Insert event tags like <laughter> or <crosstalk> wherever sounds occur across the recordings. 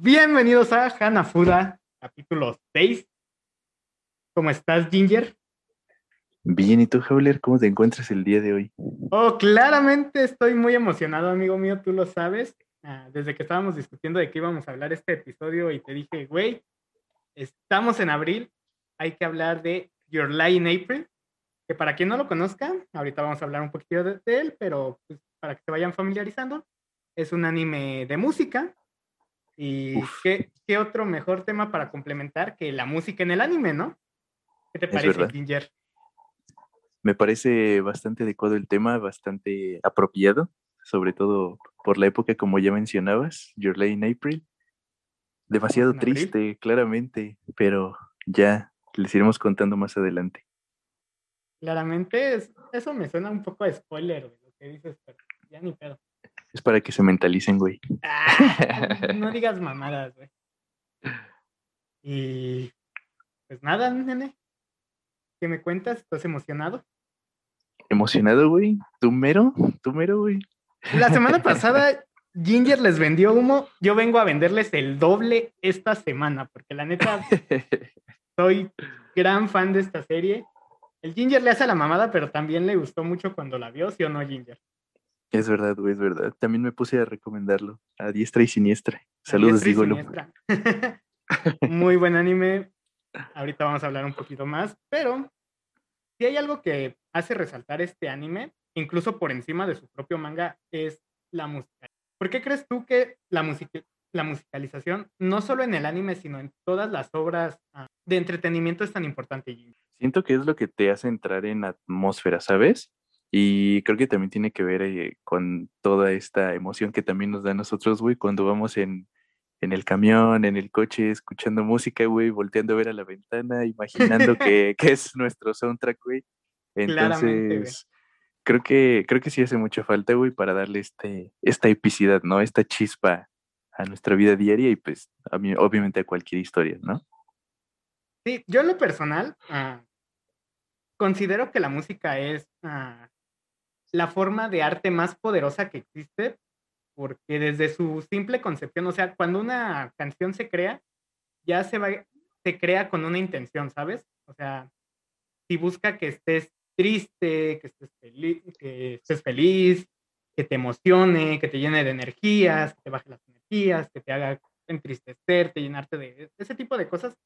Bienvenidos a Hanafuda, capítulo 6. ¿Cómo estás, Ginger? Bien, ¿y tú, Howler, cómo te encuentras el día de hoy? Oh, claramente estoy muy emocionado, amigo mío, tú lo sabes. Ah, desde que estábamos discutiendo de qué íbamos a hablar este episodio y te dije, güey, estamos en abril, hay que hablar de Your Lie in April, que para quien no lo conozca, ahorita vamos a hablar un poquito de, de él, pero pues, para que se vayan familiarizando, es un anime de música. ¿Y qué, qué, otro mejor tema para complementar que la música en el anime, no? ¿Qué te parece, Ginger? Me parece bastante adecuado el tema, bastante apropiado, sobre todo por la época, como ya mencionabas, Your Lay in April. Demasiado triste, claramente, pero ya les iremos contando más adelante. Claramente, eso me suena un poco a spoiler, lo que dices, pero ya ni pedo. Es para que se mentalicen, güey. Ah, no <laughs> digas mamadas, güey. Y pues nada, nene. ¿Qué me cuentas? ¿Estás emocionado? ¿Emocionado, güey? ¿Tú mero? ¿Tú mero, güey? La semana <laughs> pasada Ginger les vendió humo. Yo vengo a venderles el doble esta semana, porque la neta <laughs> soy gran fan de esta serie. El Ginger le hace la mamada, pero también le gustó mucho cuando la vio, ¿sí o no, Ginger? Es verdad, güey, es verdad. También me puse a recomendarlo. A diestra y siniestra. Saludos, digo. <laughs> Muy buen anime. Ahorita vamos a hablar un poquito más, pero si hay algo que hace resaltar este anime, incluso por encima de su propio manga, es la música. ¿Por qué crees tú que la, la musicalización, no solo en el anime, sino en todas las obras ah, de entretenimiento es tan importante? Siento que es lo que te hace entrar en atmósfera, ¿sabes? Y creo que también tiene que ver eh, con toda esta emoción que también nos da a nosotros, güey, cuando vamos en, en el camión, en el coche, escuchando música, güey, volteando a ver a la ventana, imaginando <laughs> que, que es nuestro soundtrack, güey. Entonces, creo que, creo que sí hace mucha falta, güey, para darle este, esta epicidad, ¿no? Esta chispa a nuestra vida diaria y pues a mí, obviamente a cualquier historia, ¿no? Sí, yo en lo personal ah, considero que la música es ah, la forma de arte más poderosa que existe, porque desde su simple concepción, o sea, cuando una canción se crea, ya se va, se crea con una intención, ¿sabes? O sea, si busca que estés triste, que estés, feliz, que estés feliz, que te emocione, que te llene de energías, que te baje las energías, que te haga entristecerte, llenarte de ese tipo de cosas.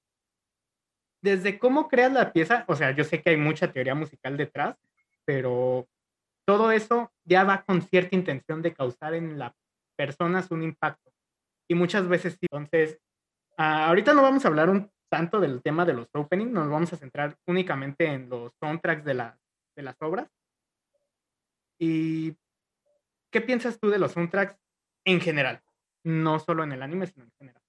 Desde cómo creas la pieza, o sea, yo sé que hay mucha teoría musical detrás, pero todo eso ya va con cierta intención de causar en las personas un impacto. Y muchas veces. Entonces, ah, ahorita no vamos a hablar un tanto del tema de los openings, nos vamos a centrar únicamente en los soundtracks de, de las obras. ¿Y qué piensas tú de los soundtracks en general? No solo en el anime, sino en general.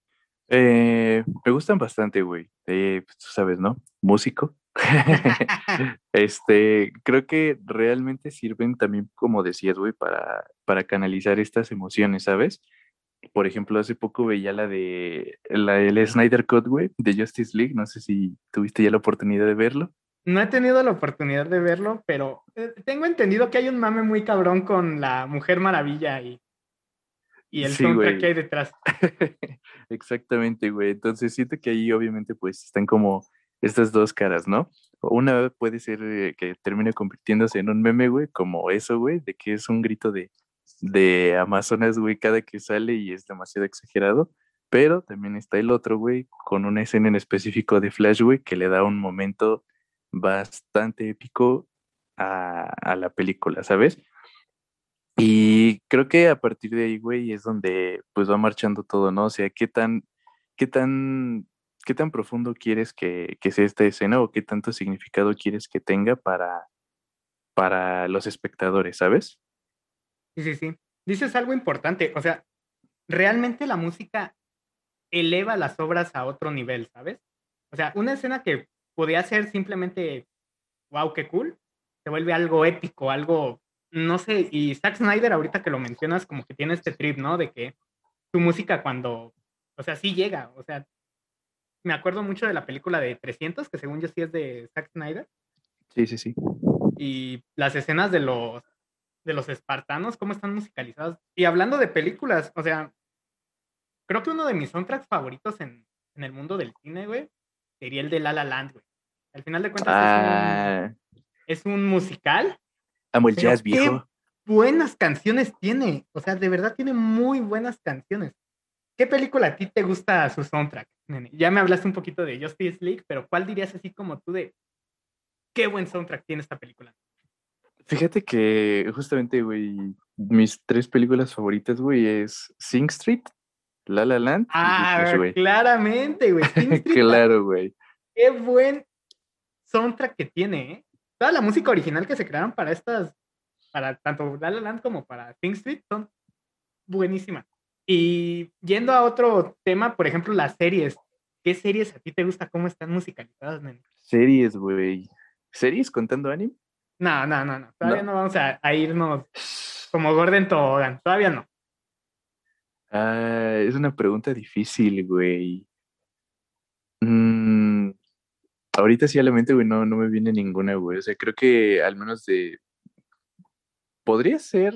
Eh, me gustan bastante, güey. Eh, pues, tú sabes, ¿no? Músico. <laughs> <laughs> este, creo que realmente sirven también, como decías, güey, para, para canalizar estas emociones, ¿sabes? Por ejemplo, hace poco veía la de la, el Snyder Cut, güey, de Justice League. No sé si tuviste ya la oportunidad de verlo. No he tenido la oportunidad de verlo, pero eh, tengo entendido que hay un mame muy cabrón con la Mujer Maravilla y, y el soundtrack que hay <laughs> detrás. Exactamente, güey. Entonces siento que ahí obviamente pues están como estas dos caras, ¿no? Una puede ser eh, que termine convirtiéndose en un meme, güey, como eso, güey, de que es un grito de, de Amazonas, güey, cada que sale y es demasiado exagerado. Pero también está el otro, güey, con una escena en específico de Flash, güey, que le da un momento bastante épico a, a la película, ¿sabes? Y creo que a partir de ahí, güey, es donde pues va marchando todo, ¿no? O sea, qué tan, qué tan qué tan profundo quieres que, sea esta escena o qué tanto significado quieres que tenga para, para los espectadores, ¿sabes? Sí, sí, sí. Dices algo importante, o sea, realmente la música eleva las obras a otro nivel, ¿sabes? O sea, una escena que podía ser simplemente, wow, qué cool, se vuelve algo épico, algo, no sé, y Zack Snyder ahorita que lo mencionas como que tiene este trip, ¿no? De que su música cuando, o sea, sí llega, o sea, me acuerdo mucho de la película de 300, que según yo sí es de Zack Snyder. Sí, sí, sí. Y las escenas de los, de los espartanos, cómo están musicalizadas. Y hablando de películas, o sea, creo que uno de mis soundtracks favoritos en, en el mundo del cine, güey, sería el de La La Land, güey. Al final de cuentas Ah, es, un, es un musical. Amo el pero jazz, qué viejo. buenas canciones tiene. O sea, de verdad tiene muy buenas canciones. ¿Qué película a ti te gusta su soundtrack, nene? Ya me hablaste un poquito de Justice League, pero ¿cuál dirías así como tú de qué buen soundtrack tiene esta película? Fíjate que justamente, güey, mis tres películas favoritas, güey, es Sing Street, La La Land y Ah, Whiplash, güey. claramente, güey. Sing <laughs> Street, Claro, güey. Qué buen soundtrack que tiene, ¿eh? Toda la música original que se crearon para estas, para tanto La La Land como para Sing Street, son buenísimas. Y yendo a otro tema, por ejemplo, las series. ¿Qué series a ti te gusta? ¿Cómo están musicalizadas, nene? Series, güey. ¿Series contando anime? No, no, no, no. Todavía No. no, vamos a, a irnos como Gordon Tobogán. Todavía no. Ah, es una pregunta difícil, güey. Mm, ahorita sí a la mente, güey, no, no me viene ninguna, güey. O sea, creo que al menos de... Podría ser...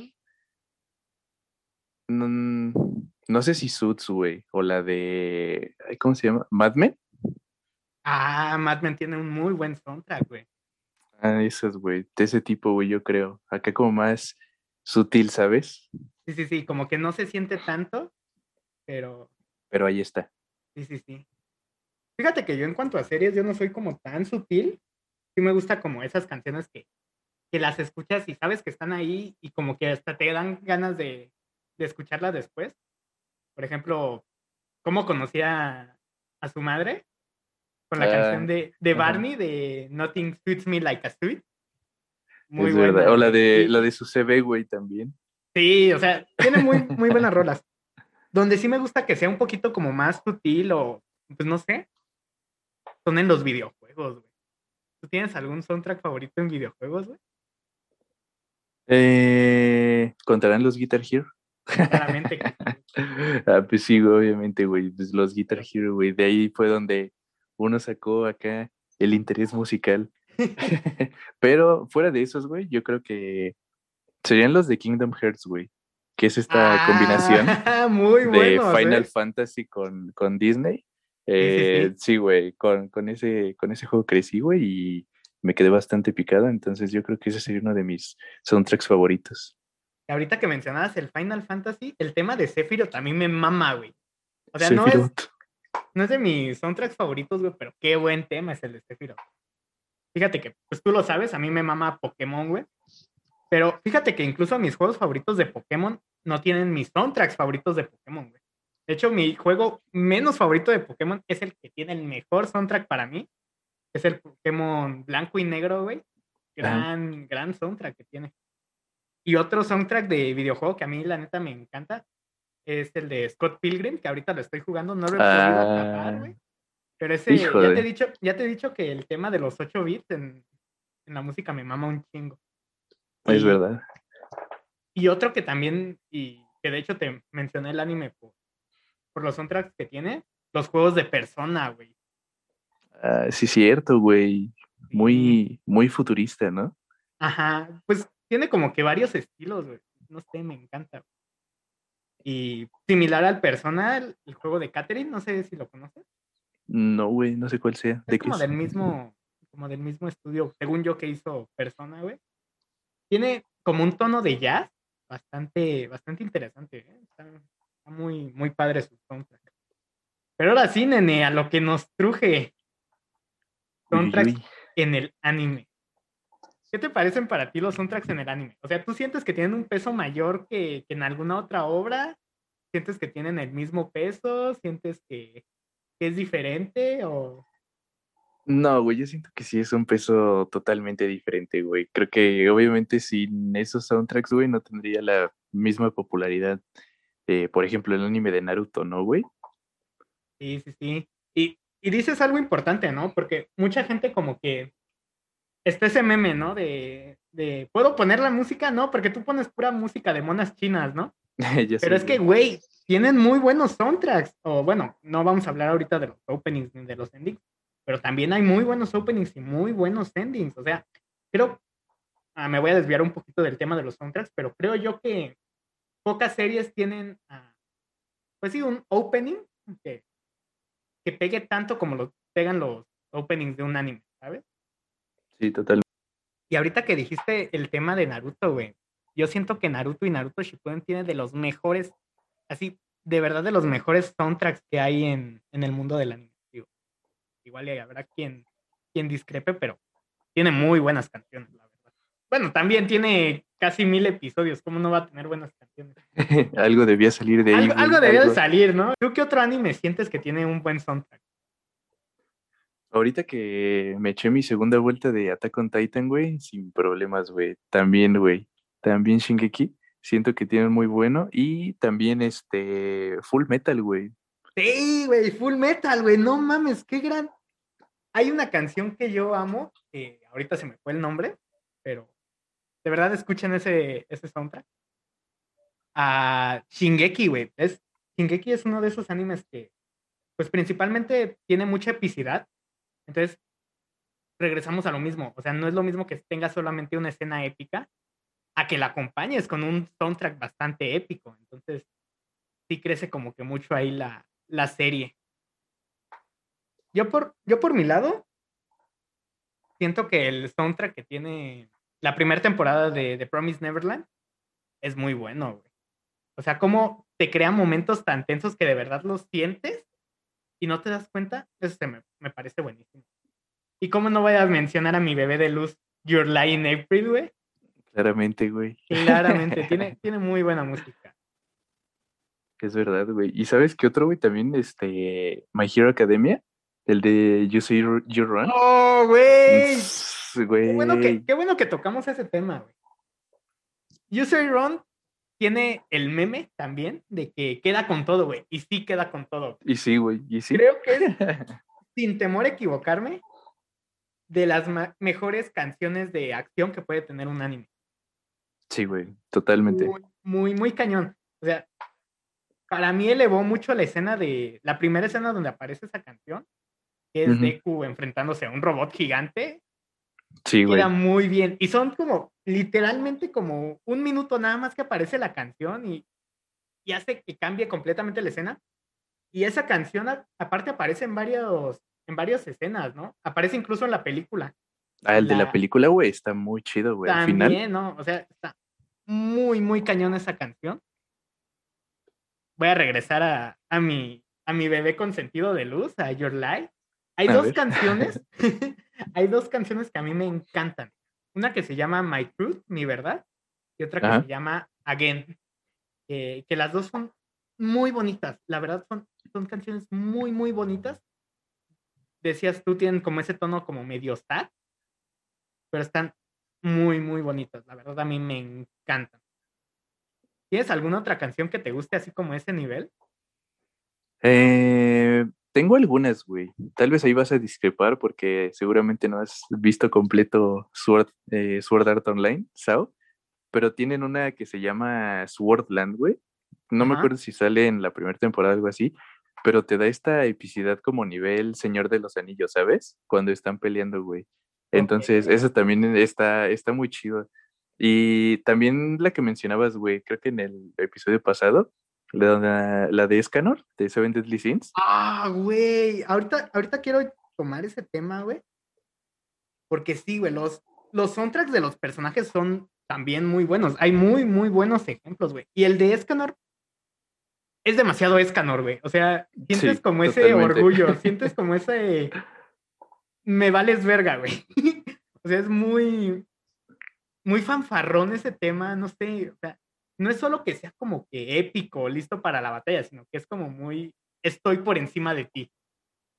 mm, no sé si Suits, güey, o la de... ¿Cómo se llama? ¿Mad Men? Ah, Mad Men tiene un muy buen soundtrack, güey. Ah, esas, güey, de ese tipo, güey, yo creo. Acá como más sutil, ¿sabes? Sí, sí, sí. Como que no se siente tanto, pero Pero ahí está. Sí, sí, sí. Fíjate que yo en cuanto a series, yo no soy como tan sutil. Sí me gusta como esas canciones que, que las escuchas y sabes que están ahí y como que hasta te dan ganas de, de escucharlas después. Por ejemplo, ¿cómo conocía a su madre? Con la Ah, canción de. Barney de Nothing Suits Me Like a Sweet. es verdad. O la de, Sí, la de su güey, también. Sí, o sea, tiene muy, muy buenas rolas. Donde sí me gusta que sea un poquito como más sutil o, pues no sé, son en los videojuegos, güey. ¿Tú tienes algún soundtrack favorito en videojuegos, güey? Eh, ¿Contarán los Guitar Hero? Claramente. <laughs> Ah, pues sí, obviamente, güey. Pues los Guitar Hero, güey. De ahí fue donde uno sacó acá el interés musical. <laughs> <laughs> Pero fuera de esos, güey, yo creo que serían los de Kingdom Hearts, güey. Que es esta combinación Ah, muy de buenos, Final ¿eh? Fantasy con, con Disney. Sí, Eh, sí. güey, con, con, ese, con ese juego crecí, güey, y me quedé bastante picado. Entonces yo creo que ese sería uno de mis soundtracks favoritos. Ahorita que mencionabas el Final Fantasy, el tema de Sephiroth también me mama, güey. O sea, no es, Sephiroth. no es de mis soundtracks favoritos, güey, pero qué buen tema es el de Sephiroth. Fíjate que, pues tú lo sabes, a mí me mama Pokémon, güey. Pero fíjate que incluso mis juegos favoritos de Pokémon no tienen mis soundtracks favoritos de Pokémon, güey. De hecho, mi juego menos favorito de Pokémon es el que tiene el mejor soundtrack para mí. Es el Pokémon blanco y negro, güey. Gran, gran soundtrack que tiene. Y otro soundtrack de videojuego que a mí, la neta, me encanta es el de Scott Pilgrim, que ahorita lo estoy jugando, no lo he podido acabar, Ah, güey. Pero ese, ya te, he dicho, ya te he dicho que el tema de los 8 bits en, en la música me mama un chingo. es Y- verdad. Y otro que también, y que de hecho te mencioné el anime por, por los soundtracks que tiene, los juegos de persona, güey. Ah, sí, cierto, güey. Muy, muy futurista, ¿no? Ajá, pues tiene como que varios estilos, güey. No sé, me encanta. Y similar al Persona, el, juego de Catherine, no sé si lo conoces. No, güey, no sé cuál sea. ¿De Es qué como es? del mismo, como del mismo estudio, según yo que hizo Persona, güey. Tiene como un tono de jazz bastante, bastante interesante. ¿eh? Está muy, muy padre su soundtrack. Pero ahora sí, nene, a lo que nos truje. Uy, Soundtracks uy. en el anime. ¿Qué te parecen para ti los soundtracks en el anime? O sea, ¿tú sientes que tienen un peso mayor que, que en alguna otra obra? ¿Sientes que tienen el mismo peso? ¿Sientes que, que es diferente? O... No, güey, yo siento que sí es un peso totalmente diferente, güey. Creo que obviamente sin esos soundtracks, güey, no tendría la misma popularidad. Eh, por ejemplo, el anime de Naruto, ¿no, güey? Sí, sí, sí. Y, y dices algo importante, ¿no? Porque mucha gente como que está ese meme, ¿no? De, de, ¿puedo poner la música? No, porque tú pones pura música de monas chinas, ¿no? <laughs> Pero es que, güey. güey, tienen muy buenos soundtracks. O bueno, no vamos a hablar ahorita de los openings ni de los endings, pero también hay muy buenos openings y muy buenos endings. O sea, creo, ah, me voy a desviar un poquito del tema de los soundtracks, pero creo yo que pocas series tienen ah, pues sí, un opening que, que pegue tanto como lo pegan los openings de un anime, ¿sabes? Sí, totalmente. Y ahorita que dijiste el tema de Naruto, güey, yo siento que Naruto y Naruto Shippuden tienen de los mejores, así, de verdad de los mejores soundtracks que hay en, en el mundo del anime. Digo, igual habrá quien, quien discrepe, pero tiene muy buenas canciones, la. Bueno, también tiene casi mil episodios, ¿cómo no va a tener buenas canciones? <laughs> algo debía salir de ahí. Algo, debía de salir, ¿no? ¿Tú qué otro anime sientes que tiene un buen soundtrack? Ahorita que me eché mi segunda vuelta de Attack on Titan, güey, sin problemas, güey. También, güey. También Shingeki. Siento que tienen muy bueno. Y también este Full Metal, güey. Sí, güey, Full Metal, güey. No mames, qué gran. Hay una canción que yo amo, que ahorita se me fue el nombre, pero de verdad escuchen ese, ese soundtrack. A Shingeki, güey. Es, Shingeki es uno de esos animes que, pues principalmente tiene mucha epicidad. Entonces, regresamos a lo mismo. O sea, no es lo mismo que tenga solamente una escena épica a que la acompañes con un soundtrack bastante épico. Entonces, sí crece como que mucho ahí la, la serie. Yo por, yo por mi lado, siento que el soundtrack que tiene la primera temporada de, The Promise Neverland es muy bueno, güey. O sea, cómo te crea momentos tan tensos que de verdad los sientes y no te das cuenta, eso me, me parece buenísimo. Y cómo no voy a mencionar a mi bebé de luz, Your Lie in April, güey. Claramente, güey. Claramente, <laughs> tiene, tiene muy buena música. Es verdad, güey. ¿Y sabes qué otro, güey? También, este, My Hero Academia, el de You Say You Run. ¡Oh, güey! Qué bueno, que, qué bueno que tocamos ese tema, güey. You Say Run tiene el meme también de que queda con todo, güey. Y sí queda con todo. Y sí, güey. Y sí. Creo que <laughs> sin temor a equivocarme, de las mejores canciones de acción que puede tener un anime. Sí, güey, totalmente. Muy, muy, cañón. O sea, para mí elevó mucho la escena de, la primera escena donde aparece esa canción, que es Deku enfrentándose a un robot gigante. Sí, güey. Queda muy bien. Y son como, literalmente como un minuto nada más que aparece la canción y, y hace que cambie completamente la escena. Y esa canción, aparte, aparece en varios, en varias escenas, ¿no? Aparece incluso en la película. Ah, el de la película, güey, está muy chido, güey. También, al final. ¿no? O sea, está muy, muy cañón esa canción. Voy a regresar a, a, mi, a mi bebé consentido de luz, a Your Life. Hay dos canciones, <laughs> <laughs> hay dos canciones que a mí me encantan. Una que se llama My Truth, mi verdad, y otra que se llama Again. que las dos son muy bonitas, la verdad son, son canciones muy, muy bonitas. Decías tú, tienen como ese tono como medio sad, pero están muy, muy bonitas. La verdad, a mí me encantan. ¿Tienes alguna otra canción que te guste así como ese nivel? Eh, tengo algunas, güey. Tal vez ahí vas a discrepar porque seguramente no has visto completo Sword, eh, Sword Art Online, ¿sao? Pero tienen una que se llama Swordland, güey. No me acuerdo si sale en la primera temporada o algo así, pero te da esta epicidad como nivel Señor de los Anillos, ¿sabes? Cuando están peleando, güey. Entonces, eso también está, está muy chido. Y también la que mencionabas, güey, creo que en el episodio pasado, la, la de Escanor, de Seven Deadly Sins. Ah, güey, ahorita, ahorita quiero tomar ese tema, güey. Porque sí, güey, los, los soundtracks de los personajes son también muy buenos. Hay muy, muy buenos ejemplos, güey. Y el de Escanor es demasiado Escanor, güey. O sea, sientes como ese orgullo, <laughs> sientes como ese me vales verga, güey. <laughs> o sea, es muy, muy fanfarrón ese tema, no sé, o sea, no es solo que sea como que épico, listo para la batalla, sino que es como muy, estoy por encima de ti.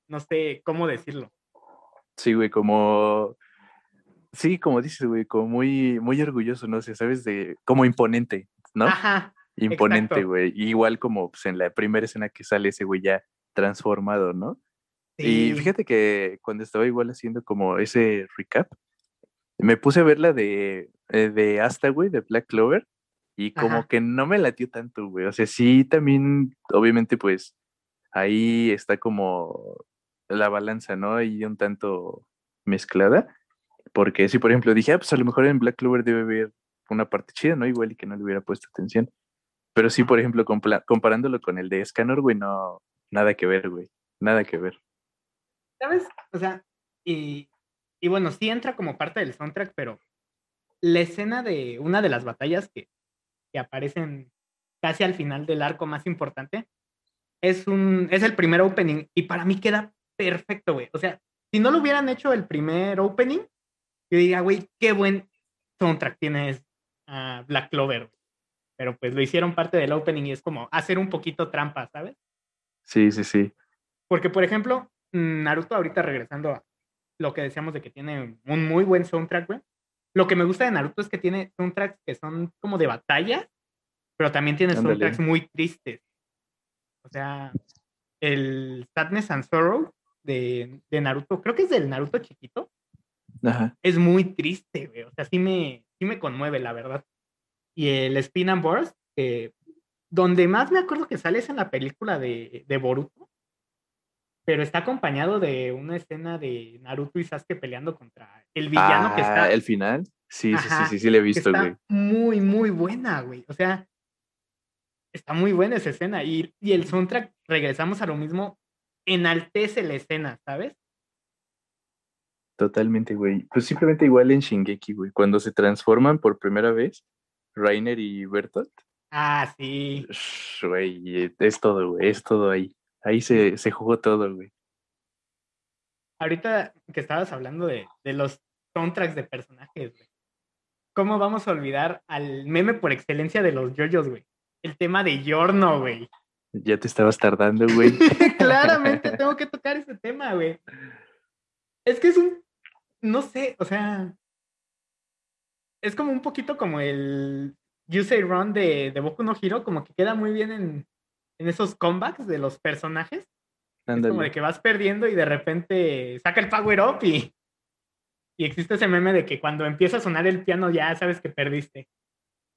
No sé cómo decirlo. Sí, güey, como, sí, como dices, güey, como muy, muy orgulloso, no sé, sabes, de, como imponente, ¿no? Ajá. Imponente, güey. Igual como pues, en la primera escena que sale ese güey ya transformado, ¿no? Y fíjate que cuando estaba igual haciendo como ese recap, me puse a ver la de, eh, de Asta, güey, de Black Clover, y como que no me latió tanto, güey. O sea, sí, también, obviamente, pues ahí está como la balanza, ¿no? Ahí un tanto mezclada. Porque si, por ejemplo, dije, ah, pues a lo mejor en Black Clover debe haber una parte chida, ¿no? Igual y que no le hubiera puesto atención. Pero sí, por ejemplo, comparándolo con el de Scanor, güey, no, nada que ver, güey. Nada que ver. ¿Sabes? O sea, y, y bueno, sí entra como parte del soundtrack, pero la escena de una de las batallas que, que aparecen casi al final del arco más importante es un es el primer opening y para mí queda perfecto, güey. O sea, si no lo hubieran hecho el primer opening, yo diría, güey, qué buen soundtrack tienes a Black Clover. Pero pues lo hicieron parte del opening y es como hacer un poquito trampa, ¿sabes? Sí, sí, sí. Porque, por ejemplo, Naruto, ahorita regresando a lo que decíamos de que tiene un muy buen soundtrack, güey. Lo que me gusta de Naruto es que tiene soundtracks que son como de batalla, pero también tiene soundtracks muy tristes. O sea, el Sadness and Sorrow de, Naruto, creo que es del Naruto chiquito. Es muy triste, güey. O sea, sí me, sí me conmueve, la verdad. Y el Spin and Burst, donde más me acuerdo que sale es en la película de, de Boruto, pero está acompañado de una escena de Naruto y Sasuke peleando contra el villano que está. Ah, ¿El final? Sí, sí, sí, sí, sí, le he visto, güey. Muy, muy buena, güey. O sea, está muy buena esa escena. Y, y el soundtrack, regresamos a lo mismo, enaltece la escena, ¿sabes? Totalmente, güey. Pues simplemente igual en Shingeki, güey. Cuando se transforman por primera vez, Rainer y Bertolt. Ah, sí. Güey, es todo, güey. Es todo ahí. Ahí se, se jugó todo, güey. Ahorita que estabas hablando de, de los soundtracks de personajes, güey. ¿Cómo vamos a olvidar al meme por excelencia de los yoyos, güey? El tema de Yorno, güey. Ya te estabas tardando, güey. <laughs> Claramente tengo que tocar ese tema, güey. Es que es un no sé, o sea, es como un poquito como el You Say Run de, de Boku no Hero, como que queda muy bien en, en esos comebacks de los personajes. Es como de que vas perdiendo y de repente saca el power up y, y existe ese meme de que cuando empieza a sonar el piano ya sabes que perdiste.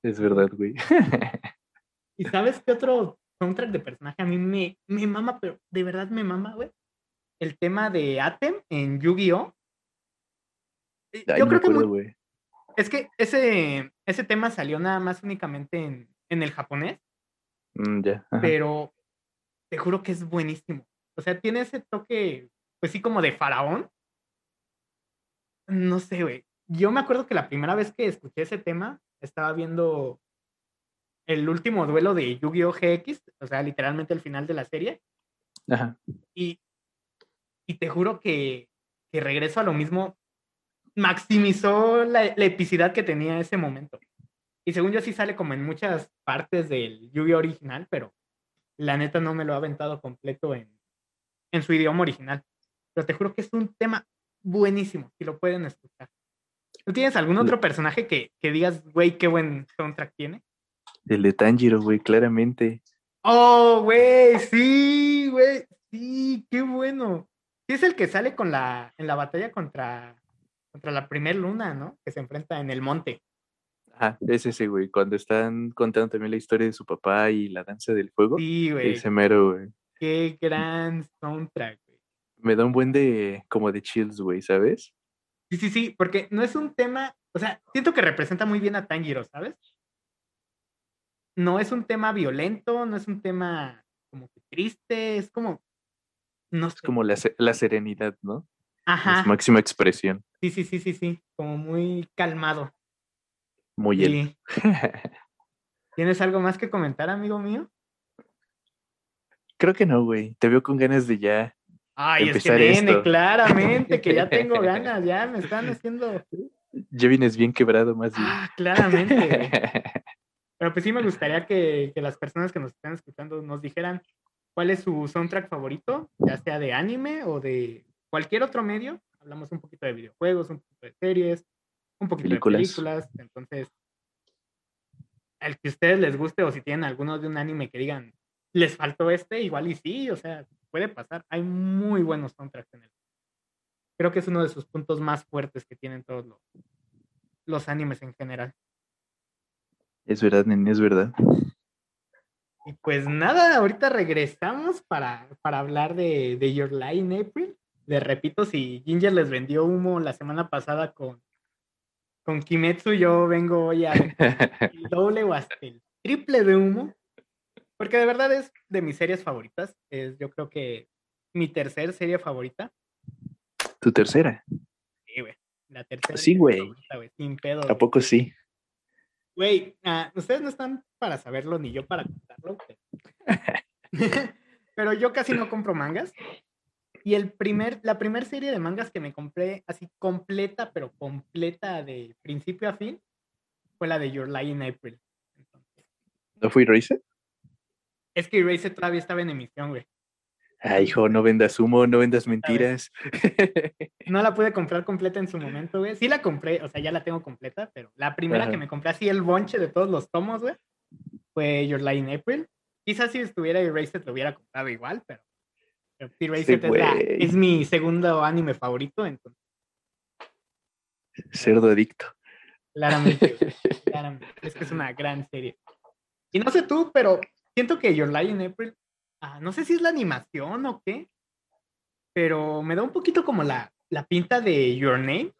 Es verdad, güey. <laughs> ¿Y sabes qué otro soundtrack de personaje a mí me, me mama, pero de verdad me mama, güey? El tema de Atem en Yu-Gi-Oh! Yo creo que es que ese, ese tema salió nada más únicamente en, en el japonés. Mm, pero te juro que es buenísimo. O sea, tiene ese toque, pues sí, como de faraón. No sé, güey. Yo me acuerdo que la primera vez que escuché ese tema, estaba viendo el último duelo de Yu-Gi-Oh! GX, o sea, literalmente el final de la serie. Ajá. Y, y te juro que, que regreso a lo mismo maximizó la, epicidad que tenía ese momento. Y según yo sí sale como en muchas partes del yu original, pero la neta no me lo ha aventado completo en, en su idioma original. Pero te juro que es un tema buenísimo, si lo pueden escuchar. ¿Tú tienes algún otro personaje que, que digas, güey, qué buen soundtrack tiene? El de Tanjiro, güey, claramente. Oh, güey, sí, güey, sí, qué bueno. Sí es el que sale con la, en la batalla contra contra la primer luna, ¿no? Que se enfrenta en el monte. Ah, es ese, güey, cuando están contando también la historia de su papá y la danza del fuego. Sí, güey. Ese mero, güey. Qué gran soundtrack, güey. Me da un buen de, como de chills, güey, ¿sabes? Sí, sí, sí, porque no es un tema, o sea, siento que representa muy bien a Tanjiro, ¿sabes? No es un tema violento, no es un tema como que triste, es como, no sé. Es como la, la serenidad, ¿no? Ajá. máxima expresión. Sí, sí, sí, sí, sí. Como muy calmado. Muy él. <laughs> ¿Tienes algo más que comentar, amigo mío? Creo que no, güey. Te veo con ganas de ya. Ay, es que viene, claramente, que ya tengo <laughs> ganas, ya me están haciendo. Ya vienes bien quebrado, más bien. Ah, claramente. <laughs> Pero pues sí me gustaría que, que las personas que nos están escuchando nos dijeran cuál es su soundtrack favorito, ya sea de anime o de cualquier otro medio, hablamos un poquito de videojuegos, un poquito de series, un poquito de películas. Entonces, al que a ustedes les guste o si tienen alguno de un anime que digan, les faltó este, igual y sí, o sea, puede pasar. Hay muy buenos soundtracks en él. Creo que es uno de sus puntos más fuertes que tienen todos los, los animes en general. Es verdad, nene, es verdad. Y pues nada, ahorita regresamos para, para hablar de, de Your Lie April les repito, si Ginger les vendió humo la semana pasada con, con Kimetsu, yo vengo hoy a <laughs> el doble o hasta el triple de humo. Porque de verdad es de mis series favoritas. Es, yo creo que mi tercer serie favorita. ¿Tu tercera? Sí, güey. La tercera. Sí, güey. Sin pedo. ¿A poco sí? Güey, ah, ustedes no están para saberlo ni yo para contarlo. Pero, <laughs> <laughs> yo casi no compro mangas. Y el primer, la primera serie de mangas que me compré así completa, pero completa de principio a fin, fue la de Your Lie in April. ¿No fue Erased? Es que Erased todavía estaba en emisión, güey. Ay, hijo, no vendas humo, no vendas mentiras. No la pude <laughs> comprar completa en su momento, güey. Sí la compré, o sea, ya la tengo completa, pero la primera que me compré así el bonche de todos los tomos, güey, fue Your Lie in April. Quizás si estuviera Erased lo hubiera comprado igual, pero, Erased es, mi segundo anime favorito, entonces. Cerdo adicto. Claramente, <laughs> claramente. Es que es una gran serie. Y no sé tú, pero siento que Your Lie in April Ah, no sé si es la animación o qué, pero me da un poquito como la, la pinta de Your Name.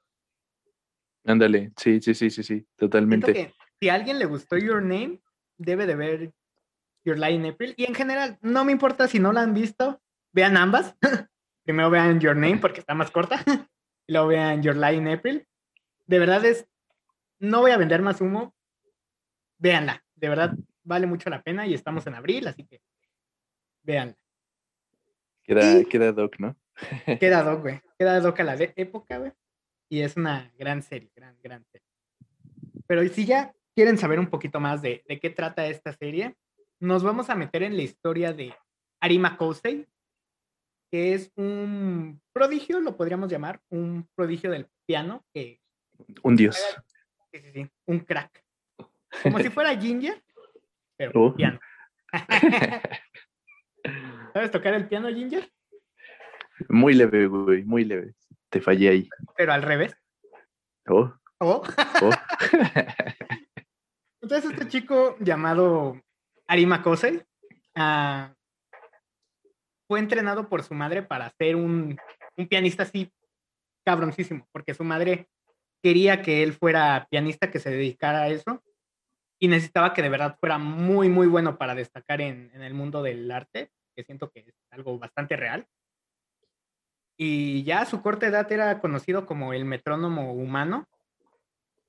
Ándale, sí, sí, sí, sí, sí, totalmente. si a alguien le gustó Your Name, debe de ver Your Lie in April. Y en general, no me importa si no la han visto, vean ambas. <laughs> Primero vean Your Name porque está más corta. <laughs> y luego vean Your Lie in April. De verdad es, no voy a vender más humo. Véanla, de verdad vale mucho la pena y estamos en abril, así que Vean. Queda, queda Doc, ¿no? <laughs> queda Doc, güey. Queda Doc a la época, güey. Y es una gran serie, gran, gran serie. Pero si ya quieren saber un poquito más de, de qué trata esta serie, nos vamos a meter en la historia de Arima Kosei, que es un prodigio, lo podríamos llamar, un prodigio del piano que... Un dios. Sí, sí, sí, un crack. Como si fuera Ginger, pero oh. piano. <laughs> ¿Sabes tocar el piano, Ginger? Muy leve, güey, muy leve. Te fallé ahí. Pero al revés. Oh. Oh. oh. <laughs> Entonces, este chico llamado Arima Kosei ah, fue entrenado por su madre para ser un, un pianista así cabroncísimo, porque su madre quería que él fuera pianista, que se dedicara a eso, y necesitaba que de verdad fuera muy, muy bueno para destacar en, en el mundo del arte, que siento que es algo bastante real. Y ya a su corta edad era conocido como el metrónomo humano.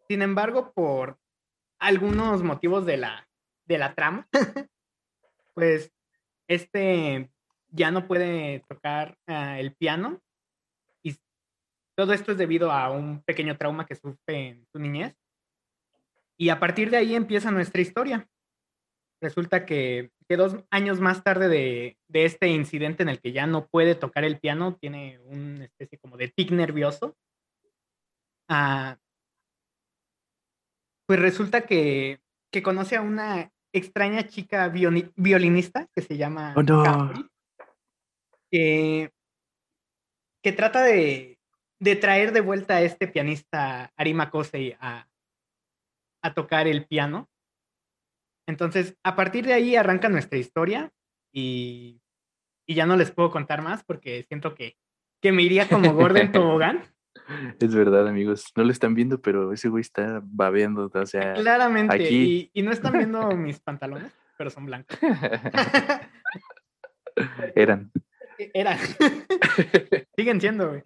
Sin embargo, por algunos motivos de la, de la trama, <laughs> pues este ya no puede tocar ah, el piano. Y todo esto es debido a un pequeño trauma que sufre en su niñez. Y a partir de ahí empieza nuestra historia. Resulta que, dos años más tarde de, este incidente en el que ya no puede tocar el piano, tiene una especie como de tic nervioso. Ah, pues resulta que, conoce a una extraña chica violinista que se llama oh, que, trata de, traer de vuelta a este pianista Arima Kosei a, a tocar el piano. Entonces, a partir de ahí arranca nuestra historia y, ya no les puedo contar más porque siento que, que me iría como Gordon Tobogán. <laughs> Es verdad, amigos. No lo están viendo, pero ese güey está babeando. O sea, claramente. Y, y, no están viendo mis pantalones, pero son blancos. <laughs> Eran. Eran. <laughs> Siguen siendo, güey.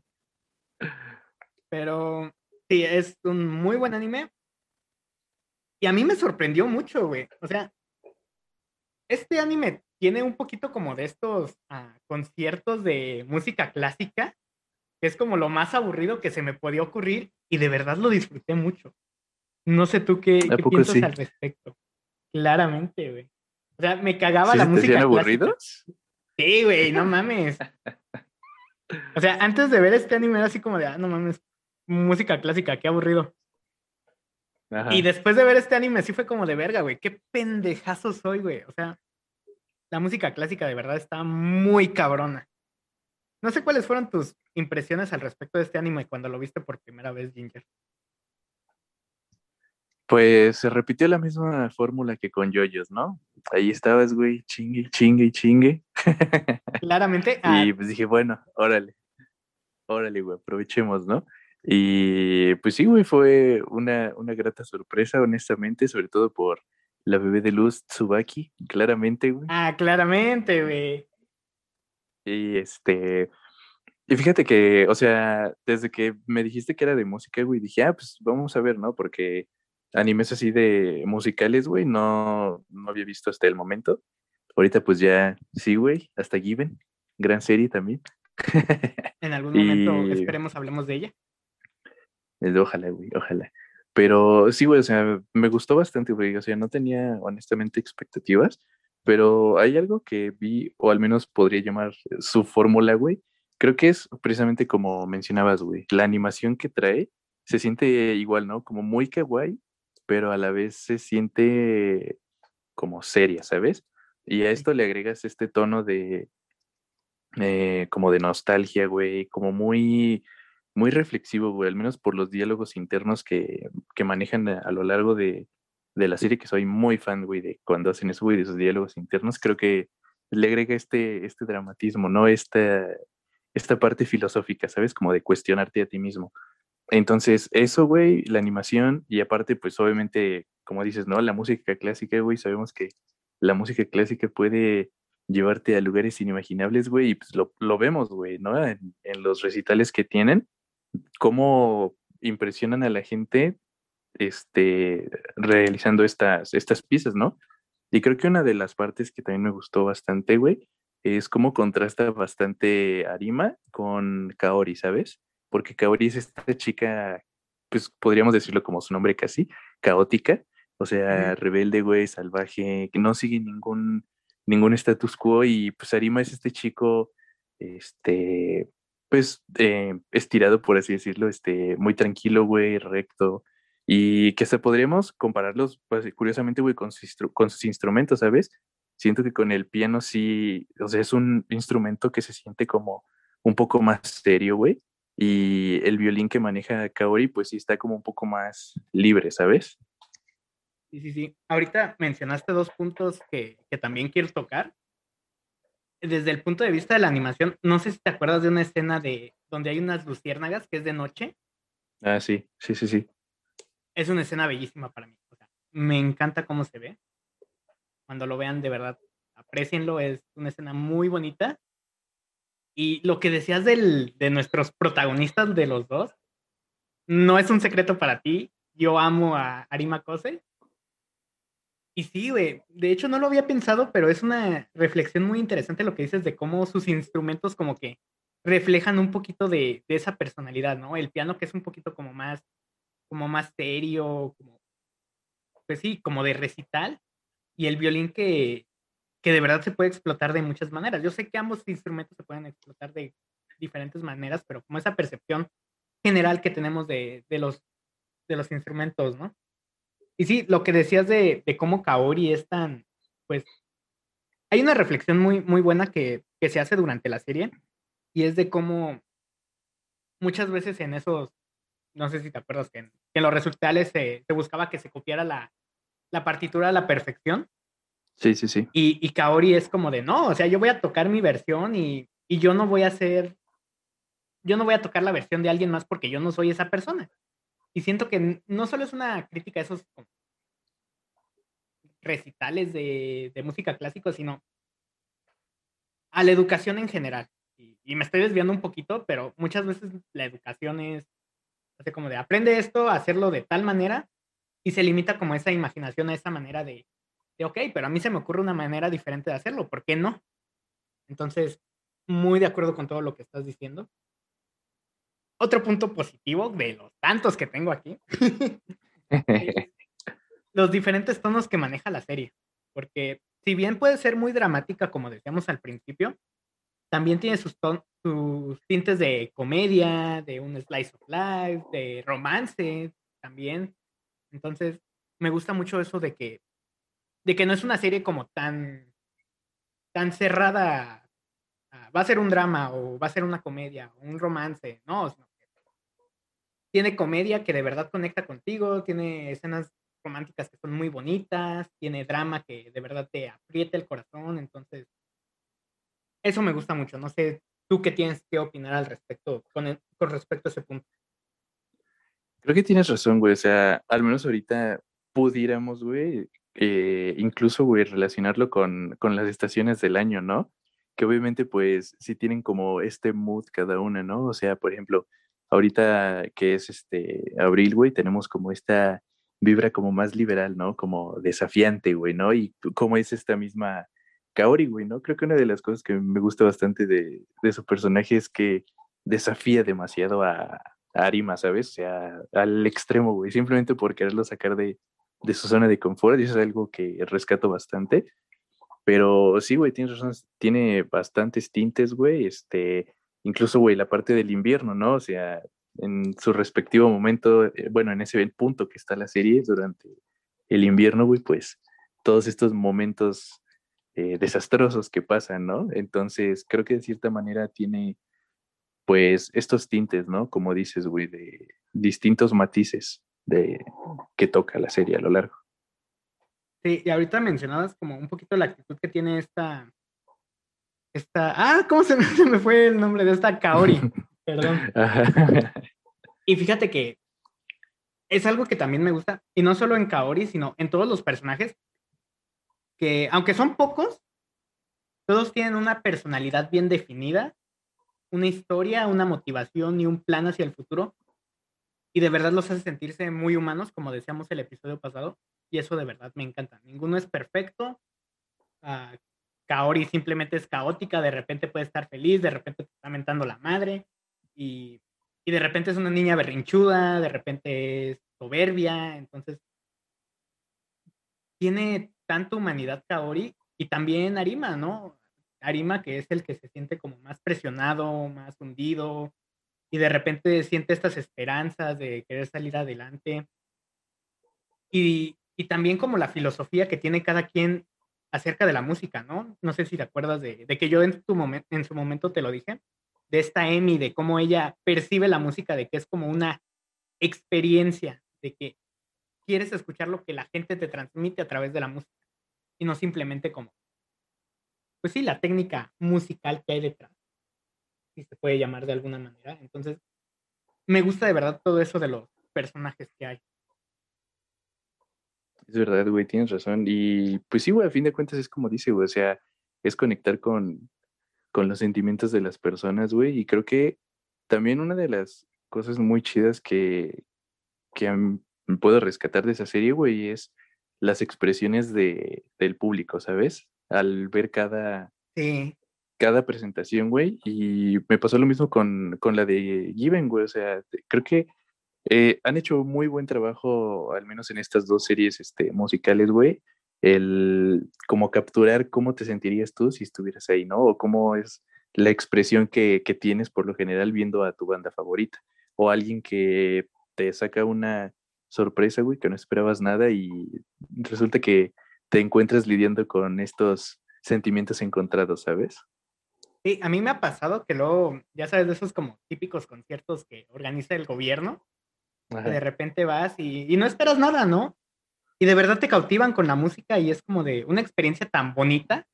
Pero sí, es un muy buen anime. Y a mí me sorprendió mucho, güey. O sea, este anime tiene un poquito como de estos ah, conciertos de música clásica, que es como lo más aburrido que se me podía ocurrir y de verdad lo disfruté mucho. No sé tú qué, piensas al respecto. Claramente, güey. O sea, me cagaba la música. ¿Te aburridos? Sí, güey, no mames. O sea, antes de ver este anime era así como de, ah, no mames, música clásica, qué aburrido. Y después de ver este anime, sí fue como de verga, güey. Qué pendejazo soy, güey. O sea, la música clásica de verdad está muy cabrona. No sé cuáles fueron tus impresiones al respecto de este anime cuando lo viste por primera vez, Ginger. Pues se repitió la misma fórmula que con Yoyos, ¿no? Ahí estabas, güey, chingue, chingue, chingue. Claramente. <laughs> y pues dije, bueno, órale, órale, güey, aprovechemos, ¿no? Y pues sí, güey, fue una, una grata sorpresa, honestamente, sobre todo por la bebé de luz Tsubaki, claramente, güey. Ah, claramente, güey. Y este, y fíjate que, o sea, desde que me dijiste que era de música, güey, dije, ah, pues vamos a ver, ¿no? Porque animes así de musicales, güey, no, no había visto hasta el momento. Ahorita pues ya, sí, güey, hasta Given, gran serie también. <laughs> En algún momento, esperemos, hablemos de ella. Ojalá, güey, ojalá. Pero sí, güey, o sea, me gustó bastante, güey. O sea, no tenía honestamente expectativas, pero hay algo que vi, o al menos podría llamar su fórmula, güey, creo que es precisamente como mencionabas, güey, la animación que trae se siente igual, ¿no? Como muy kawaii, pero a la vez se siente como seria, ¿sabes? Y a esto le agregas este tono de, eh, como de nostalgia, güey, como muy, muy reflexivo, güey, al menos por los diálogos internos que, que manejan a, lo largo de, de, la serie, que soy muy fan, güey, de cuando hacen eso, güey, de esos diálogos internos, creo que le agrega este, este dramatismo, ¿no? Esta, esta parte filosófica, ¿sabes? Como de cuestionarte a ti mismo. Entonces, eso, güey, la animación y aparte, pues obviamente, como dices, ¿no? La música clásica, güey, sabemos que la música clásica puede llevarte a lugares inimaginables, güey, y pues lo, lo vemos, güey, ¿no? En, los recitales que tienen, cómo impresionan a la gente este, realizando estas, estas piezas, ¿no? Y creo que una de las partes que también me gustó bastante, güey, es como contrasta bastante Arima con Kaori, ¿sabes? Porque Kaori es esta chica, pues podríamos decirlo como su nombre casi, caótica, o sea, rebelde, güey, salvaje, que no sigue ningún, ningún status quo y pues Arima es este chico, este, pues eh, estirado, por así decirlo, este, muy tranquilo, güey, recto, y que se podríamos compararlos, pues curiosamente, güey, con, con sus instrumentos, ¿sabes? siento que con el piano sí, o sea, es un instrumento que se siente como un poco más serio, güey. Y el violín que maneja Kaori, pues sí está como un poco más libre, ¿sabes? Sí, sí, sí. Ahorita mencionaste dos puntos que, que también quiero tocar. Desde el punto de vista de la animación, no sé si te acuerdas de una escena de donde hay unas luciérnagas que es de noche. Ah, sí, sí, sí, sí. Es una escena bellísima para mí. O sea, me encanta cómo se ve cuando lo vean, de verdad, aprecienlo, es una escena muy bonita. Y lo que decías del, de nuestros protagonistas de los dos, no es un secreto para ti. Yo amo a Arima Kose. Y sí, güey, de hecho no lo había pensado, pero es una reflexión muy interesante lo que dices de cómo sus instrumentos como que reflejan un poquito de, de esa personalidad, ¿no? El piano que es un poquito como más, como más serio, como, pues sí, como de recital, y el violín que, que de verdad se puede explotar de muchas maneras. Yo sé que ambos instrumentos se pueden explotar de diferentes maneras, pero como esa percepción general que tenemos de, de los, de los instrumentos, ¿no? Y sí, lo que decías de, de cómo Kaori es tan, pues, hay una reflexión muy, muy buena que, que se hace durante la serie, y es de cómo muchas veces en esos, no sé si te acuerdas, que en, los resultados se, se buscaba que se copiara la, la partitura a la perfección. Sí, sí, sí. Y, y, Kaori es como de, no, o sea, yo voy a tocar mi versión y, y yo no voy a hacer, yo no voy a tocar la versión de alguien más porque yo no soy esa persona. Y siento que no solo es una crítica a esos recitales de, de música clásica, sino a la educación en general. Y, me estoy desviando un poquito, pero muchas veces la educación es, hace como de, aprende esto, hacerlo de tal manera y se limita como esa imaginación a esa manera de, de, ok, pero a mí se me ocurre una manera diferente de hacerlo, ¿por qué no? Entonces, muy de acuerdo con todo lo que estás diciendo. Otro punto positivo de los tantos que tengo aquí, <laughs> los diferentes tonos que maneja la serie, porque si bien puede ser muy dramática, como decíamos al principio, también tiene sus, sus tintes de comedia, de un slice of life, de romance también. Entonces, me gusta mucho eso de que, de que no es una serie como tan, tan cerrada. va a ser un drama o va a ser una comedia o un romance, no. Tiene comedia que de verdad conecta contigo, tiene escenas románticas que son muy bonitas, tiene drama que de verdad te aprieta el corazón, entonces eso me gusta mucho. No sé, tú qué tienes que opinar al respecto con, con respecto a ese punto. Creo que tienes razón, güey. O sea, al menos ahorita pudiéramos, güey, eh, incluso, güey, relacionarlo con, con las estaciones del año, ¿no? Que obviamente, pues, sí tienen como este mood cada una, ¿no? O sea, por ejemplo, ahorita que es este abril, güey, tenemos como esta vibra como más liberal, ¿no? Como desafiante, güey, ¿no? Y como es esta misma Kaori, güey, ¿no? Creo que una de las cosas que me gusta bastante de, de su personaje es que desafía demasiado a, Arima, ¿sabes? O sea, al extremo, güey, simplemente por quererlo sacar de, de su zona de confort, y eso es algo que rescato bastante. Pero sí, güey, tienes razón, tiene bastantes tintes, güey, este, incluso, güey, la parte del invierno, ¿no? O sea, en su respectivo momento, eh, bueno, en ese punto que está la serie, durante el invierno, güey, pues todos estos momentos eh, desastrosos que pasan, ¿no? Entonces, creo que de cierta manera tiene, pues, estos tintes, ¿no? Como dices, güey, de distintos matices de que toca la serie a lo largo. Sí, y ahorita mencionabas como un poquito la actitud que tiene esta, esta, ah, ¿cómo se me, <laughs> fue el nombre de esta Kaori? <laughs> Perdón. Y fíjate que es algo que también me gusta, y no solo en Kaori, sino en todos los personajes, que aunque son pocos, todos tienen una personalidad bien definida, una historia, una motivación y un plan hacia el futuro, y de verdad los hace sentirse muy humanos, como decíamos el episodio pasado, y eso de verdad me encanta. Ninguno es perfecto. Uh, Kaori simplemente es caótica, de repente puede estar feliz, de repente está mentando la madre, y, y de repente es una niña berrinchuda, de repente es soberbia, entonces tiene tanta humanidad Kaori y también Arima, ¿no? Arima que es el que se siente como más presionado, más hundido y de repente siente estas esperanzas de querer salir adelante. Y, y también como la filosofía que tiene cada quien acerca de la música, ¿no? No sé si te acuerdas de, que yo en, tu momento en su momento te lo dije, de esta Emi, de cómo ella percibe la música, de que es como una experiencia, de que quieres escuchar lo que la gente te transmite a través de la música y no simplemente como, pues sí, la técnica musical que hay detrás, si se puede llamar de alguna manera. Entonces, me gusta de verdad todo eso de los personajes que hay. Es verdad, güey, tienes razón. Y pues sí, güey, a fin de cuentas es como dice, güey, o sea, es conectar con, con los sentimientos de las personas, güey. Y creo que también una de las cosas muy chidas que, que puedo rescatar de esa serie, güey, es las expresiones de, del público, ¿sabes? Al ver cada, cada presentación, güey. Y me pasó lo mismo con, con la de Given, güey. O sea, creo que eh, han hecho muy buen trabajo, al menos en estas dos series este, musicales, güey. El como capturar cómo te sentirías tú si estuvieras ahí, ¿no? O cómo es la expresión que, que tienes por lo general viendo a tu banda favorita. O alguien que te saca una sorpresa, güey, que no esperabas nada y resulta que te encuentras lidiando con estos sentimientos encontrados, ¿sabes? Sí, a mí me ha pasado que luego, ya sabes, de esos como típicos conciertos que organiza el gobierno, de repente vas y, y, no esperas nada, ¿no? Y de verdad te cautivan con la música y es como de una experiencia tan bonita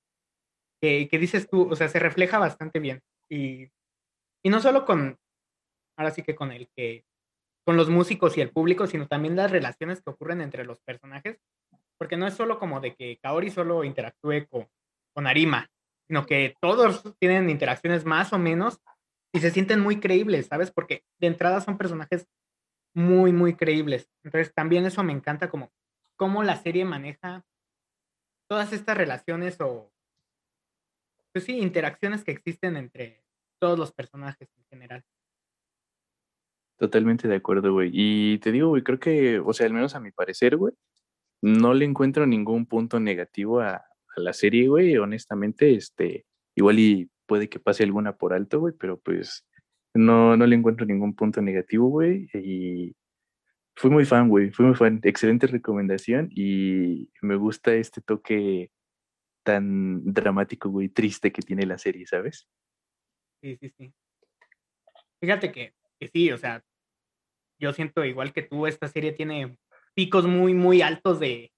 que, que dices tú, o sea, se refleja bastante bien. Y, y no solo con, ahora sí que con el que con los músicos y el público, sino también las relaciones que ocurren entre los personajes, porque no es solo como de que Kaori solo interactúe con, con Arima, sino que todos tienen interacciones más o menos y se sienten muy creíbles, ¿sabes? Porque de entrada son personajes muy, muy creíbles. Entonces también eso me encanta como cómo la serie maneja todas estas relaciones o, pues sí, interacciones que existen entre todos los personajes en general. Totalmente de acuerdo, güey. Y te digo, güey, creo que, o sea, al menos a mi parecer, güey, no le encuentro ningún punto negativo a, la serie, güey. Honestamente, este, igual y puede que pase alguna por alto, güey, pero pues no, no le encuentro ningún punto negativo, güey. Y fui muy fan, güey, fui muy fan. Excelente recomendación y me gusta este toque tan dramático, güey, triste que tiene la serie, ¿sabes? Sí, sí, sí. Fíjate que, que sí, o sea, yo siento igual que tú, esta serie tiene picos muy, muy altos de,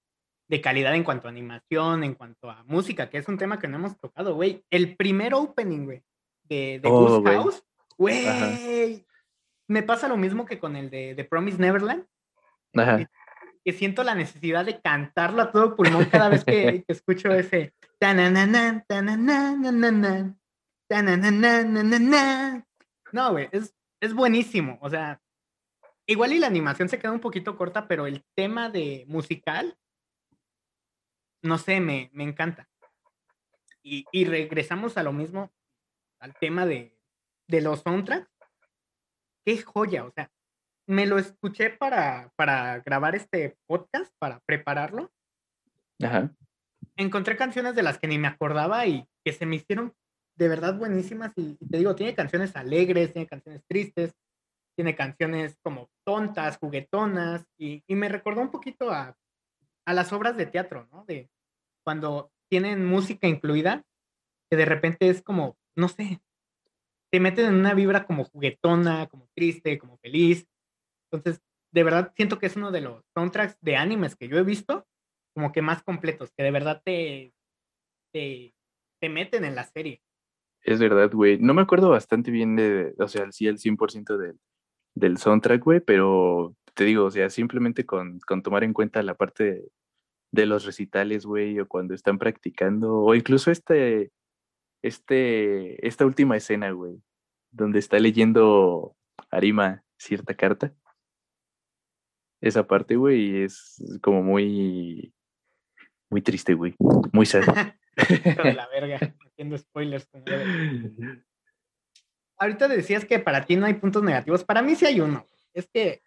de calidad en cuanto a animación, en cuanto a música, que es un tema que no hemos tocado, güey. El primer opening, güey, de, de oh, House, güey. Me pasa lo mismo que con el de, de Promise Neverland. Ajá. que siento la necesidad de cantarlo a todo pulmón cada vez que, que escucho ese. No, güey, es, es buenísimo. O sea, igual y la animación se queda un poquito corta, pero el tema de musical, no sé, me, me encanta. Y, y regresamos a lo mismo, al tema de, de los soundtracks. Qué joya, o sea, me lo escuché para, para grabar este podcast, para prepararlo. Ajá. Encontré canciones de las que ni me acordaba y que se me hicieron de verdad buenísimas. Y, y te digo, tiene canciones alegres, tiene canciones tristes, tiene canciones como tontas, juguetonas, y, y me recordó un poquito a, a, las obras de teatro, ¿no? De cuando tienen música incluida, que de repente es como, no sé, te meten en una vibra como juguetona, como triste, como feliz. Entonces, de verdad siento que es uno de los soundtracks de animes que yo he visto, como que más completos, que de verdad te, te, te meten en la serie. Es verdad, güey. No me acuerdo bastante bien de, o sea, sí, el 100% del, del soundtrack, güey, pero te digo, o sea, simplemente con, con tomar en cuenta la parte de, los recitales, güey, o cuando están practicando, o incluso este, este, esta última escena, güey, donde está leyendo Arima cierta carta. Esa parte, güey, es como muy, muy triste, güey, muy sad. <laughs> de la verga, <laughs> haciendo spoilers. Ahorita decías que para ti no hay puntos negativos. Para mí sí hay uno. Es que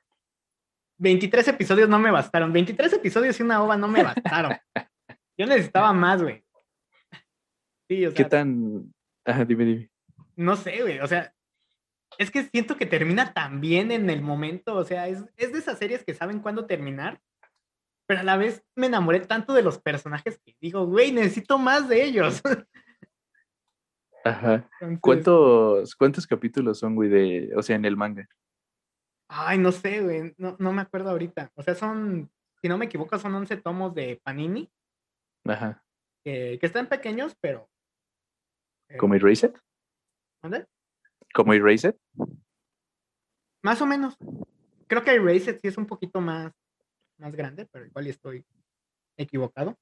23 episodios no me bastaron. 23 episodios y una ova no me bastaron. Yo necesitaba más, güey. Sí, o sea, ¿Qué tan...? Ajá, dime, dime. No sé, güey. O sea, es que siento que termina tan bien en el momento. O sea, es, es de esas series que saben cuándo terminar. Pero a la vez me enamoré tanto de los personajes que digo, güey, necesito más de ellos. Ajá. ¿Cuántos, ¿Cuántos capítulos son, güey, de, o sea, en el manga? Ay, no sé, güey, no, no me acuerdo ahorita. O sea, son, si no me equivoco, son 11 tomos de Panini. Ajá. Que, que están pequeños, pero... Eh, ¿Como Erased? ¿Dónde? ¿Como Erased? Más o menos. Creo que Erased sí es un poquito más, más grande, pero igual estoy equivocado.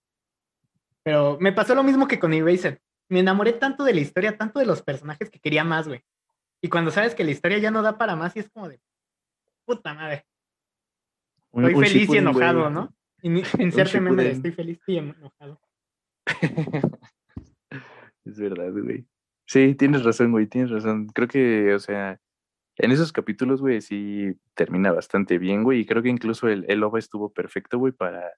Pero me pasó lo mismo que con Erased me enamoré tanto de la historia, tanto de los personajes que quería más, güey. Y cuando sabes que la historia ya no da para más, y es como de puta madre. Estoy feliz y enojado, ¿no? Inserte meme estoy feliz y enojado. es verdad, güey. Sí, tienes razón, güey, tienes razón. Creo que, o sea, en esos capítulos, güey, sí termina bastante bien, güey. Y creo que incluso el, el OVA estuvo perfecto, güey, para,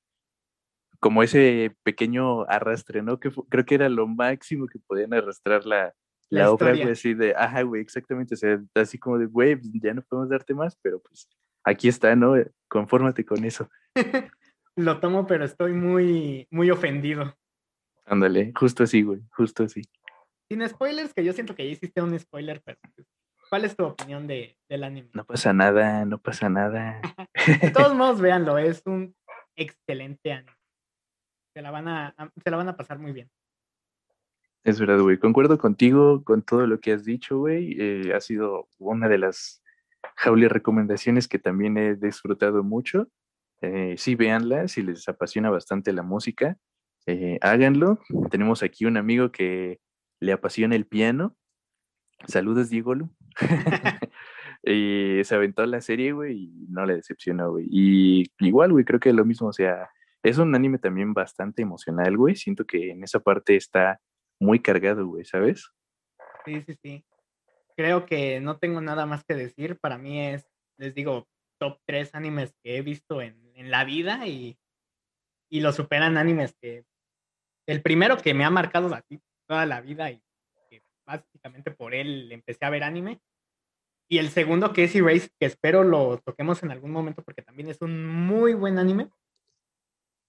como ese pequeño arrastre, ¿no? Que creo que era lo máximo que podían arrastrar la, la, obra, güey, así de, ajá, güey, exactamente, o sea, así como de, güey, pues, ya no podemos darte más, pero pues aquí está, ¿no? Confórmate con eso. <laughs> lo tomo, pero estoy muy, muy ofendido. Ándale, justo así, güey, justo así. Sin spoilers, que yo siento que ya hiciste un spoiler, pero pues, ¿cuál es tu opinión de, del anime? No pasa nada, no pasa nada. <laughs> de todos modos, véanlo, es un excelente anime se la van a, se la van a pasar muy bien. Es verdad, güey. Concuerdo contigo con todo lo que has dicho, güey. Eh, ha sido una de las jaulias recomendaciones que también he disfrutado mucho. Eh, sí, véanla, si les apasiona bastante la música, eh, háganlo. Tenemos aquí un amigo que le apasiona el piano. Saludos, Diego Lu. y <laughs> <laughs> se aventó la serie, güey, y no le decepcionó, güey. Y igual, güey, creo que lo mismo, o sea, es un anime también bastante emocional, güey. Siento que en esa parte está muy cargado, güey, ¿sabes? Sí, sí, sí. Creo que no tengo nada más que decir. Para mí es, les digo, top tres animes que he visto en, en la vida y, y lo superan animes que... El primero que me ha marcado así toda la vida y que básicamente por él empecé a ver anime. Y el segundo que es Erase, que espero lo toquemos en algún momento porque también es un muy buen anime.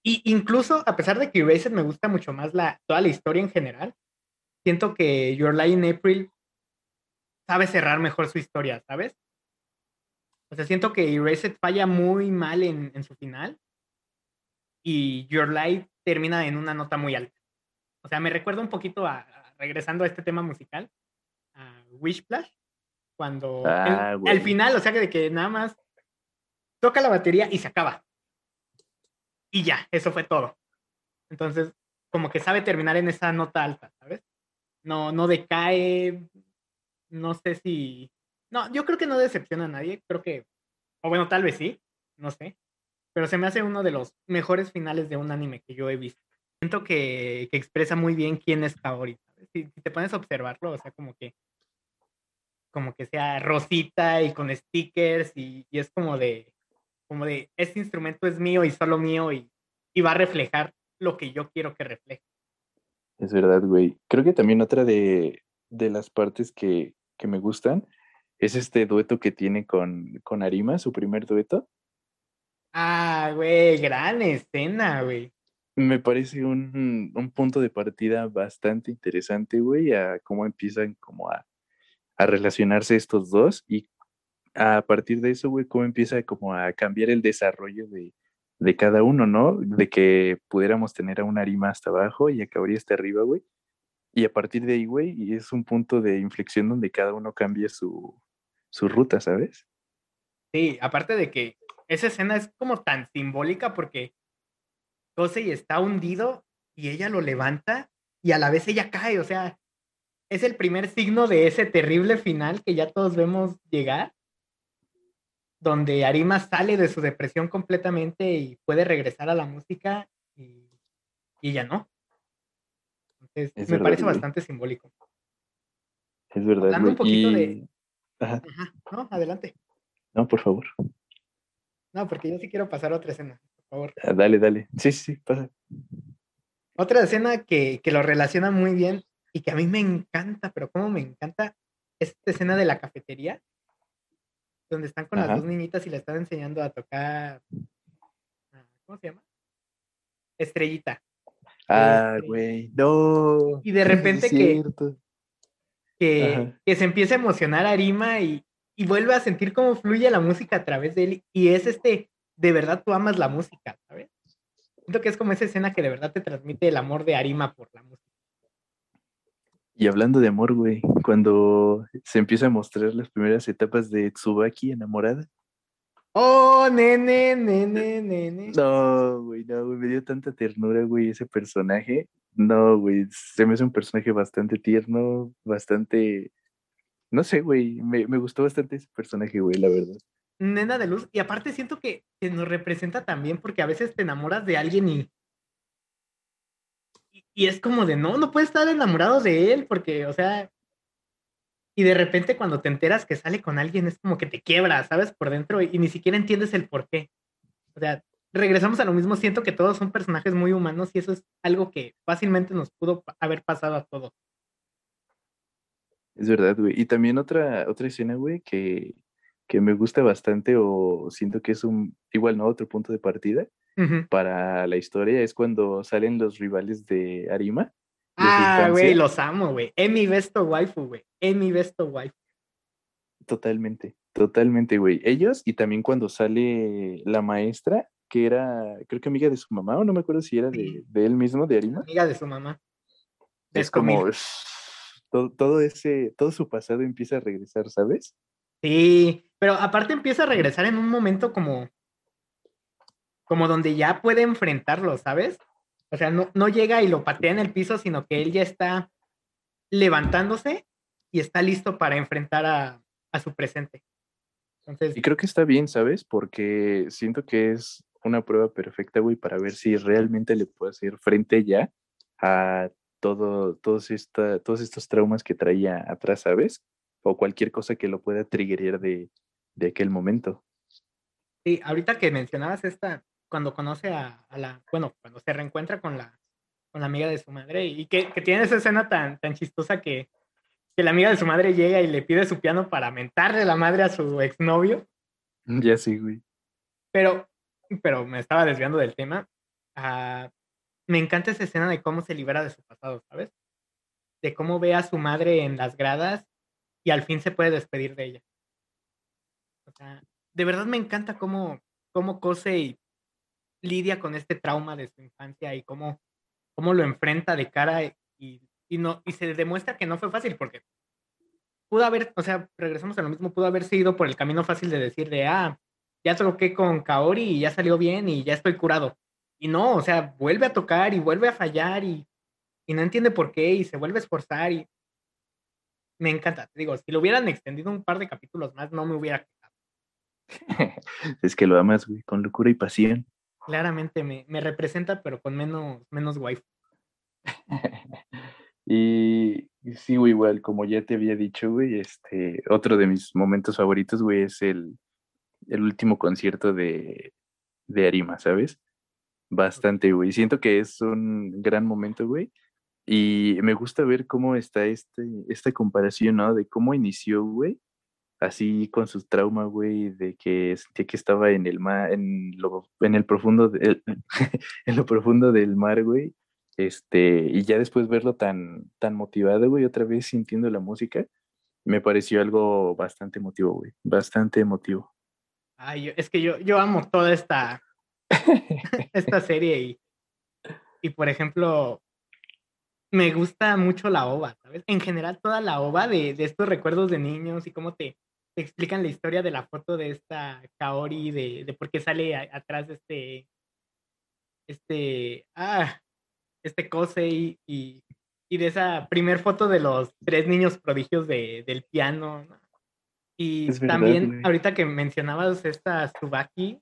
Y incluso, a pesar de que Erased me gusta mucho más la, toda la historia en general, siento que Your Lie in April sabe cerrar mejor su historia, ¿sabes? O sea, siento que Erased falla muy mal en, en su final y Your Lie termina en una nota muy alta. O sea, me recuerda un poquito a, regresando a este tema musical, a Wishplash, cuando ah, al final, o sea, que de que nada más toca la batería y se acaba. Y ya, eso fue todo. Entonces, como que sabe terminar en esa nota alta, ¿sabes? No, no decae, no sé si... No, yo creo que no decepciona a nadie, creo que... O bueno, tal vez sí, no sé. Pero se me hace uno de los mejores finales de un anime que yo he visto. Siento que, que expresa muy bien quién es Kaori. ¿sabes? Si, si te pones a observarlo, o sea, como que como que sea rosita y con stickers y, y, es como de, como de, este instrumento es mío y solo mío y, y va a reflejar lo que yo quiero que refleje. Es verdad, güey. Creo que también otra de, de las partes que, que, me gustan es este dueto que tiene con, con Arima, su primer dueto. Ah, güey, gran escena, güey. Me parece un, un punto de partida bastante interesante, güey, a cómo empiezan como a, a relacionarse estos dos y a partir de eso, güey, cómo empieza como a cambiar el desarrollo de, de cada uno, ¿no? De que pudiéramos tener a una Arima hasta abajo y a hasta arriba, güey. Y a partir de ahí, güey, y es un punto de inflexión donde cada uno cambia su, su ruta, ¿sabes? Sí, aparte de que esa escena es como tan simbólica porque Kosei está hundido y ella lo levanta y a la vez ella cae, o sea, es el primer signo de ese terrible final que ya todos vemos llegar, donde Arima sale de su depresión completamente y puede regresar a la música y, y ya no. Entonces, es me verdad, parece güey. bastante simbólico. Es verdad. Hablando un poquito y... de... Ajá. Ajá, no, adelante. No, por favor. No, porque yo sí quiero pasar a otra escena, por favor. Ah, dale, dale. Sí, sí, sí, pasa. Otra escena que, que lo relaciona muy bien y que a mí me encanta, pero cómo me encanta esta escena de la cafetería, donde están con Ajá. las dos niñitas y le están enseñando a tocar, ah, ¿cómo se llama? Estrellita. Ah, güey, no. Y de repente que, que, que, se empieza a emocionar Arima y, y vuelve a sentir cómo fluye la música a través de él. Y es este, de verdad tú amas la música, ¿sabes? Siento que es como esa escena que de verdad te transmite el amor de Arima por la música. Y hablando de amor, güey, cuando se empieza a mostrar las primeras etapas de Tsubaki enamorada. Oh, nene, nene, nene. No, güey, no, güey, me dio tanta ternura, güey, ese personaje. No, güey, se me hace un personaje bastante tierno, bastante, no sé, güey, me, me gustó bastante ese personaje, güey, la verdad. Nena de luz, y aparte siento que, que nos representa también porque a veces te enamoras de alguien y y es como de, no, no puedes estar enamorado de él porque, o sea, y de repente cuando te enteras que sale con alguien es como que te quiebra, ¿sabes? Por dentro y, ni siquiera entiendes el por qué. O sea, regresamos a lo mismo, siento que todos son personajes muy humanos y eso es algo que fácilmente nos pudo haber pasado a todos. Es verdad, güey. Y también otra, otra escena, güey, que, que me gusta bastante o siento que es un, igual, ¿no? Otro punto de partida, uh -huh. para la historia es cuando salen los rivales de Arima. De ah, güey, los amo, güey. Es mi besto waifu, güey. Es mi besto waifu. Totalmente, totalmente, güey. Ellos y también cuando sale la maestra, que era, creo que amiga de su mamá, o no me acuerdo si era de, de él mismo, de Arima. Amiga de su mamá. Es, es como todo, todo, ese, todo su pasado empieza a regresar, ¿sabes? Sí, pero aparte empieza a regresar en un momento como como donde ya puede enfrentarlo, ¿sabes? O sea, no, no llega y lo patea en el piso, sino que él ya está levantándose y está listo para enfrentar a, a su presente. Entonces, y creo que está bien, ¿sabes? Porque siento que es una prueba perfecta, güey, para ver si realmente le puede hacer frente ya a todo, todos, esta, todos estos traumas que traía atrás, ¿sabes? O cualquier cosa que lo pueda triggerar de, de aquel momento. Sí, ahorita que mencionabas esta, cuando conoce a, a, la, bueno, cuando se reencuentra con la, con la amiga de su madre y que, que tiene esa escena tan, tan chistosa que, que, la amiga de su madre llega y le pide su piano para mentarle la madre a su exnovio. Ya sí, güey. Pero, pero me estaba desviando del tema. Uh, me encanta esa escena de cómo se libera de su pasado, ¿sabes? De cómo ve a su madre en las gradas y al fin se puede despedir de ella. O sea, de verdad me encanta cómo, cómo Kosei lidia con este trauma de su infancia y cómo, cómo lo enfrenta de cara y, y, no, y se demuestra que no fue fácil porque pudo haber, o sea, regresamos a lo mismo, pudo haber sido por el camino fácil de decir de, ah, ya toqué con Kaori y ya salió bien y ya estoy curado. y no, o sea, vuelve a tocar y vuelve a fallar y, no entiende por qué y se vuelve a esforzar y me encanta. Te digo, si lo hubieran extendido un par de capítulos más, no me hubiera quedado. <laughs> es que lo amas, güey, con locura y pasión. Claramente me, me representa, pero con menos, menos wife. <laughs> y, sí, güey, igual, como ya te había dicho, güey, este, otro de mis momentos favoritos, güey, es el, el último concierto de, de Arima, ¿sabes? Bastante, güey. Siento que es un gran momento, güey. Y me gusta ver cómo está este, esta comparación, ¿no? De cómo inició, güey. Así con sus traumas, güey, de que sentía que estaba en el mar, en lo, en el profundo, <laughs> en lo profundo del mar, güey. Este, y ya después verlo tan, tan motivado, güey, otra vez sintiendo la música, me pareció algo bastante emotivo, güey. Bastante emotivo. Ay, es que yo, yo amo toda esta, <laughs> esta serie y, y, por ejemplo, me gusta mucho la ova, ¿sabes? En general, toda la ova de, de estos recuerdos de niños y cómo te, te, explican la historia de la foto de esta Kaori, de, de por qué sale atrás de este, este, ah, este Kosei y, y, de esa primer foto de los tres niños prodigios de, del piano. Y también, ahorita que mencionabas esta Tsubaki,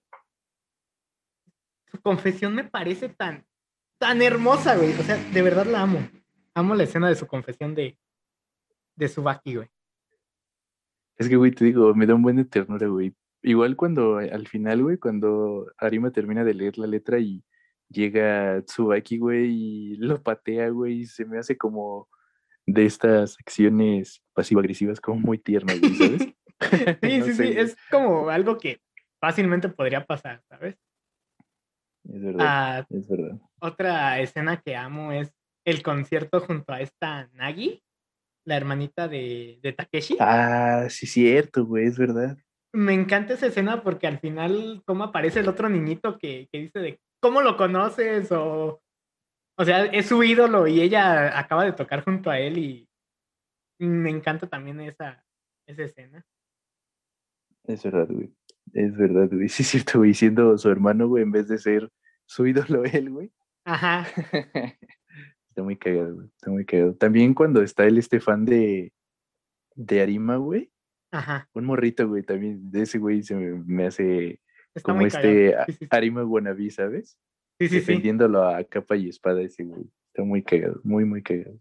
su confesión me parece tan, tan hermosa, güey. O sea, de verdad la amo. Amo la escena de su confesión de, de Subaki, güey. Es que, güey, te digo, me da un buen de ternura, güey. Igual cuando al final, güey, cuando Arima termina de leer la letra y llega Tsubaki, güey, y lo patea, güey, y se me hace como de estas acciones pasivo-agresivas como muy tiernas, güey, ¿sabes? <laughs> <laughs> sí, sí, sí, es como algo que fácilmente podría pasar, ¿sabes? Es verdad, ah, es verdad. Otra escena que amo es el concierto junto a esta Nagi, la hermanita de, de Takeshi. Ah, sí, cierto, güey, es verdad. Me encanta esa escena porque al final, cómo aparece el otro niñito que, que dice de cómo lo conoces o. O sea, es su ídolo y ella acaba de tocar junto a él y me encanta también esa, esa escena. Es verdad, güey. Es verdad, güey. <laughs> Sí, es cierto, güey. Siendo su hermano, güey, en vez de ser su ídolo <laughs> él, güey. Ajá. <laughs> está muy cagado, güey. Está muy cagado. También cuando está el este fan de, de Arima, güey. Ajá. Un morrito, güey, también de ese güey se me, hace como este Arima Wannabe, ¿sabes? Sí, sí, Defendiéndolo a capa y espada ese güey. Está muy cagado, muy, muy cagado.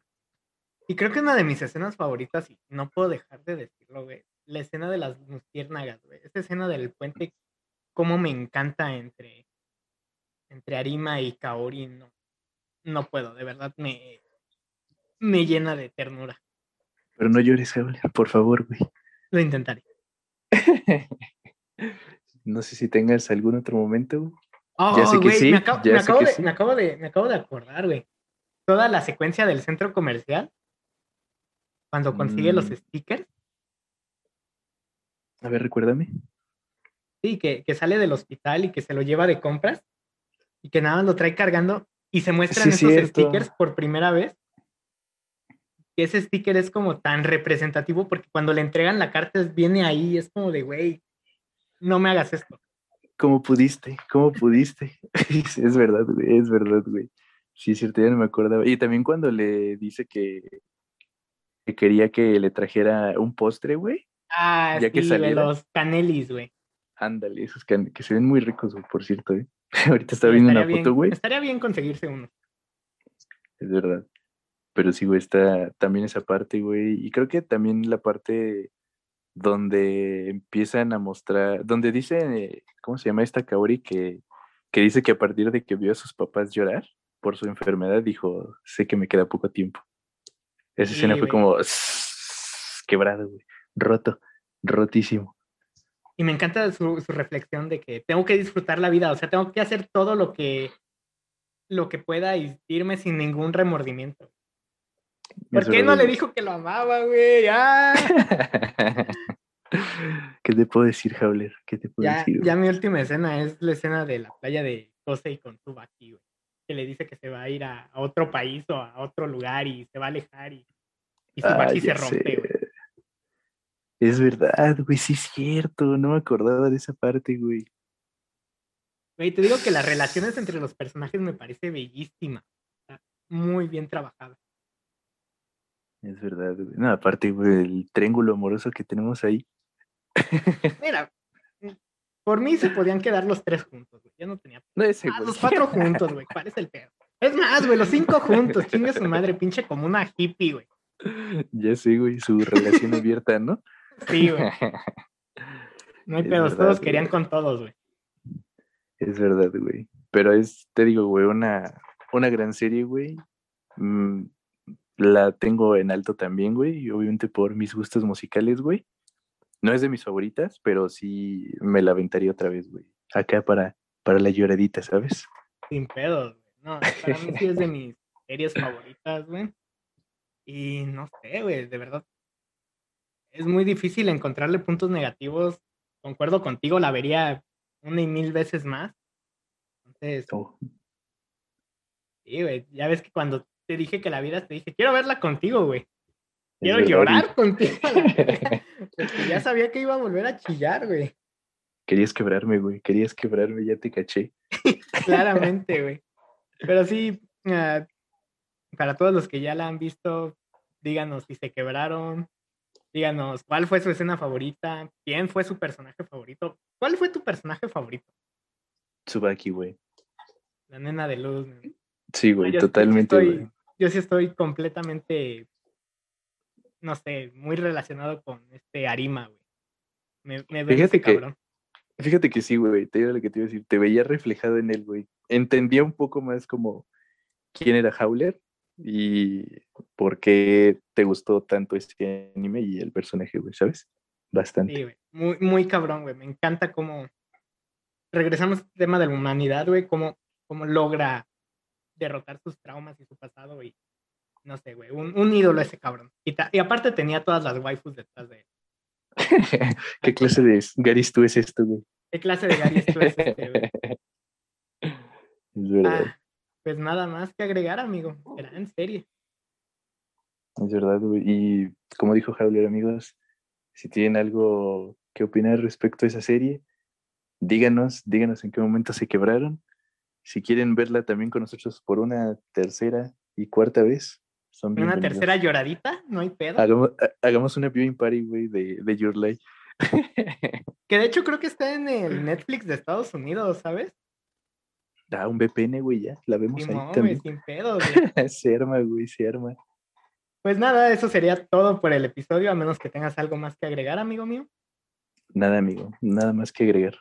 Y creo que una de mis escenas favoritas, y no puedo dejar de decirlo, güey, la escena de las luciérnagas, güey. Esta escena del puente, cómo me encanta entre, entre Arima y Kaori, no, no puedo, de verdad me, me llena de ternura. Pero no llores, por favor, güey. Lo intentaré. <laughs> no sé si tengas algún otro momento. Oh, ya sé que sí. Me, acabo, de, me, acabo de, me acabo de acordar, güey. Toda la secuencia del centro comercial, cuando consigue los mm. stickers, a ver, recuérdame. Sí, que, sale del hospital y que se lo lleva de compras y que nada más lo trae cargando y se muestran esos stickers por primera vez. Y ese sticker es como tan representativo porque cuando le entregan la carta viene ahí, es como de, güey, no me hagas esto. ¿Cómo pudiste? ¿Cómo pudiste? <laughs> es verdad, güey, es verdad, güey. Sí, es cierto, ya no me acordaba. Y también cuando le dice que, que quería que le trajera un postre, güey. Ah, ya sí, que los canelis, güey. Ándale, esos que, que se ven muy ricos, güey, por cierto, ¿eh? <laughs> Ahorita está viendo una foto, güey. Estaría bien conseguirse uno. Es verdad. Pero sí, güey, está también esa parte, güey. Y creo que también la parte donde empiezan a mostrar, donde dice, ¿cómo se llama esta Kaori? Que, que dice que a partir de que vio a sus papás llorar por su enfermedad, dijo, sé que me queda poco tiempo. Esa escena fue como quebrado, güey roto, rotísimo. Y me encanta su, reflexión de que tengo que disfrutar la vida, o sea, tengo que hacer todo lo que, lo que pueda y irme sin ningún remordimiento. ¿Por qué no le dijo que lo amaba, güey? ¡Ah! <laughs> ¿Qué te puedo decir, Jauler? ¿Qué te puedo ya, decir? Ya mi última escena es la escena de la playa de Kosei con Tsubaki, güey. Que le dice que se va a ir a, otro país o a otro lugar y se va a alejar y, y Tsubaki se rompe, güey. Es verdad, güey, sí es cierto, no me acordaba de esa parte, güey. Güey, te digo que las relaciones entre los personajes me parece bellísima. Está muy bien trabajada. Es verdad, güey. No, aparte, güey, el triángulo amoroso que tenemos ahí. <laughs> Mira, por mí se podían quedar los tres juntos, güey. Yo no tenía. No, Ah, los cuatro juntos, güey. ¿Cuál es el pedo? Es más, güey, los cinco juntos. Chingue su madre, pinche como una hippie, güey. <laughs> Ya sé, güey, su relación abierta, ¿no? Sí, güey. <laughs> No hay Es pedos, verdad, todos güey. querían con todos, güey. Es verdad, güey. Pero es, te digo, güey, una, una gran serie, güey. Mm, la tengo en alto también, güey. Y obviamente por mis gustos musicales, güey. No es de mis favoritas, pero sí me la aventaría otra vez, güey. Acá para, para la lloradita, ¿sabes? Sin pedos, güey. No, para mí sí es de mis series favoritas, güey. Y no sé, güey, de verdad. Es muy difícil encontrarle puntos negativos. Concuerdo contigo, la vería una y mil veces más. Entonces, Oh, sí, güey. Ya ves que cuando te dije que la vieras, te dije, quiero verla contigo, güey. Quiero llorar contigo. <laughs> Porque ya sabía que iba a volver a chillar, güey. Querías quebrarme, güey. Querías quebrarme, ya te caché. <laughs> Claramente, güey. Pero sí, ah, para todos los que ya la han visto, díganos si se quebraron, díganos cuál fue su escena favorita, quién fue su personaje favorito. ¿Cuál fue tu personaje favorito? Tsubaki, güey. La nena de luz. Sí, güey, sí totalmente, estoy- güey. Yo sí estoy completamente, no sé, muy relacionado con este Arima, güey. Me, me vende Fíjate ese que- cabrón. Fíjate que sí, güey, te digo lo que te iba a decir, te veía reflejado en él, güey. Entendía un poco más como quién era Howler y por qué te gustó tanto este anime y el personaje, güey, ¿sabes? Bastante. Sí, güey. Muy, muy cabrón, güey. Me encanta cómo. Regresamos al tema de la humanidad, güey. Cómo, cómo logra derrotar sus traumas y su pasado, y No sé, güey. Un, un ídolo ese cabrón. Y, ta- y aparte tenía todas las waifus detrás de él. <laughs> ¿Qué clase de Garis tú es esto, güey? ¿Qué clase de Gary tú es este, güey? <laughs> Es verdad, Ah, pues nada más que agregar, amigo. Gran serie. es verdad, güey. Y como dijo Howler, amigos, si tienen algo que opinar respecto a esa serie, díganos, díganos en qué momento se quebraron. Si quieren verla también con nosotros por una tercera y cuarta vez, son Una tercera lloradita, no hay pedo. Hagamos, ha- hagamos una viewing party, güey, de, de Your Life. <laughs> Que de hecho creo que está en el Netflix de Estados Unidos, ¿sabes? Da un VPN, güey, ya. La vemos ahí Simón, güey, también. sin pedo, <laughs> güey. se arma, güey, se arma. Pues nada, eso sería todo por el episodio, a menos que tengas algo más que agregar, amigo mío. Nada, amigo. Nada más que agregar.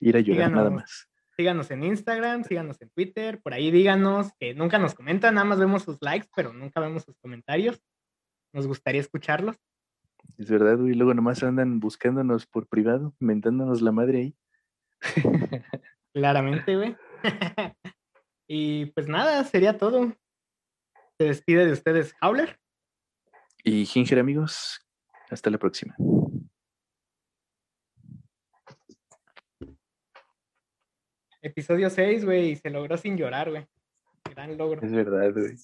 Ir a llorar, nada más. Síganos en Instagram, síganos en Twitter, por ahí díganos que nunca nos comentan, nada más vemos sus likes, pero nunca vemos sus comentarios. Nos gustaría escucharlos. Es verdad, güey. Luego nomás andan buscándonos por privado, mentándonos la madre ahí. <laughs> Claramente, güey. <laughs> y pues nada, sería todo. Se despide de ustedes, Howler. Y Ginger, amigos, hasta la próxima. Episodio 6, güey, se logró sin llorar, güey. Gran logro. Es verdad, güey.